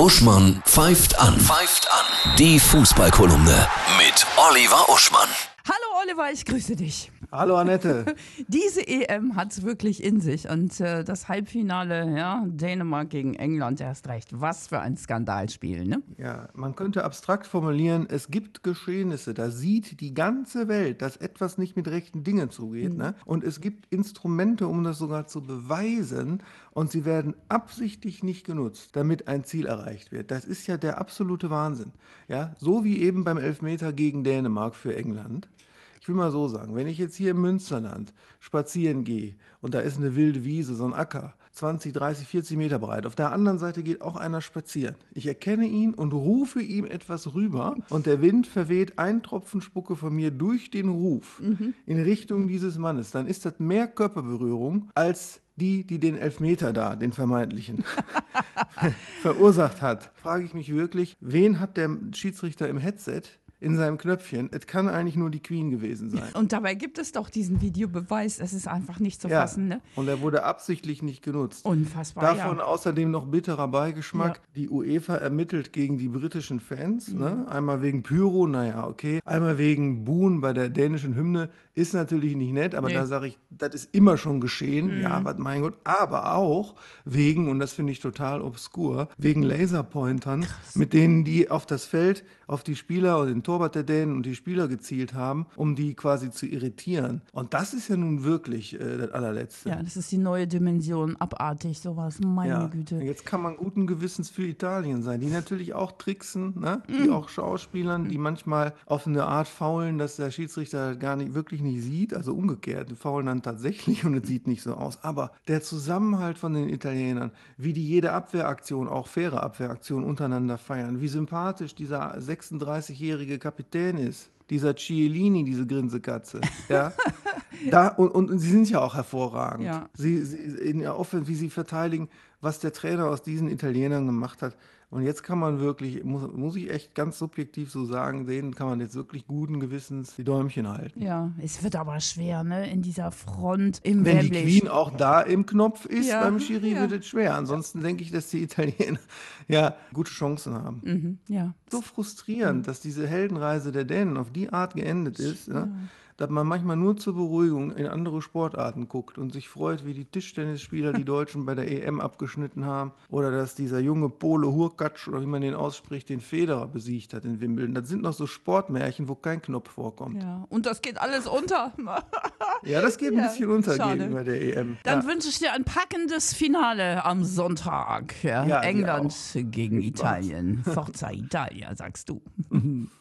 Uschmann pfeift an. Pfeift an. Die Fußballkolumne mit Oliver Uschmann. Hallo Oliver, ich grüße dich. Hallo Annette. Diese EM hat es wirklich in sich und äh, das Halbfinale, ja, Dänemark gegen England, erst recht. Was für ein Skandalspiel, ne? Ja, man könnte abstrakt formulieren, es gibt Geschehnisse, da sieht die ganze Welt, dass etwas nicht mit rechten Dingen zugeht, mhm. ne? Und es gibt Instrumente, um das sogar zu beweisen und sie werden absichtlich nicht genutzt, damit ein Ziel erreicht wird. Das ist ja der absolute Wahnsinn. Ja, so wie eben beim Elfmeter gegen Dänemark für England. Ich will mal so sagen, wenn ich jetzt hier im Münsterland spazieren gehe und da ist eine wilde Wiese, so ein Acker, 20, 30, 40 Meter breit. Auf der anderen Seite geht auch einer spazieren. Ich erkenne ihn und rufe ihm etwas rüber und der Wind verweht einen Tropfen Spucke von mir durch den Ruf mhm. in Richtung dieses Mannes. Dann ist das mehr Körperberührung als die, die den Elfmeter da, den vermeintlichen, verursacht hat. Frage ich mich wirklich, wen hat der Schiedsrichter im Headset, in seinem Knöpfchen. Es kann eigentlich nur die Queen gewesen sein. Und dabei gibt es doch diesen Videobeweis. Es ist einfach nicht zu ja. fassen. Ne? Und er wurde absichtlich nicht genutzt. Unfassbar. Davon ja. außerdem noch bitterer Beigeschmack. Ja. Die UEFA ermittelt gegen die britischen Fans. Mhm. Ne? Einmal wegen Pyro, naja, okay. Einmal wegen Buhn bei der dänischen Hymne. Ist natürlich nicht nett, aber nee. da sage ich, das ist immer schon geschehen. Mhm. Ja, was mein Gott. Aber auch wegen, und das finde ich total obskur, wegen Laserpointern, Krass. mit denen die auf das Feld, auf die Spieler und den Torwart der Dänen und die Spieler gezielt haben, um die quasi zu irritieren. Und das ist ja nun wirklich äh, das allerletzte. Ja, das ist die neue Dimension, abartig sowas, meine ja. Güte. Jetzt kann man guten Gewissens für Italien sein, die natürlich auch tricksen, ne? die mm. auch Schauspielern, die manchmal auf eine Art faulen, dass der Schiedsrichter gar nicht wirklich nicht sieht, also umgekehrt, die faulen dann tatsächlich und es sieht nicht so aus. Aber der Zusammenhalt von den Italienern, wie die jede Abwehraktion, auch faire Abwehraktion untereinander feiern, wie sympathisch dieser 36-jährige Kapitän ist, dieser Cielini, diese Grinsekatze. Ja? da, und, und, sie sind ja auch hervorragend. Ja. Sie, sie, in der Offensive, wie sie verteidigen, was der Trainer aus diesen Italienern gemacht hat, und jetzt kann man wirklich, muss, muss ich echt ganz subjektiv so sagen, sehen, kann man jetzt wirklich guten Gewissens die Däumchen halten. Ja, es wird aber schwer, ne? In dieser Front im Wenn Wembley. die Queen auch da im Knopf ist ja, beim Schiri, ja. wird es schwer. Ansonsten denke ich, dass die Italiener ja gute Chancen haben. Mhm, ja. So frustrierend, mhm. dass diese Heldenreise der Dänen auf die Art geendet ist. Ja. Ne? Dass man manchmal nur zur Beruhigung in andere Sportarten guckt und sich freut, wie die Tischtennisspieler die Deutschen bei der EM abgeschnitten haben oder dass dieser junge Pole Hurkacz oder wie man den ausspricht, den Federer besiegt hat in Wimbledon. Das sind noch so Sportmärchen, wo kein Knopf vorkommt. Ja, und das geht alles unter. ja, das geht ein ja, bisschen unter schade. gegenüber der EM. Dann ja. wünsche ich dir ein packendes Finale am Sonntag. Ja, England gegen Italien. Forza Italia, sagst du.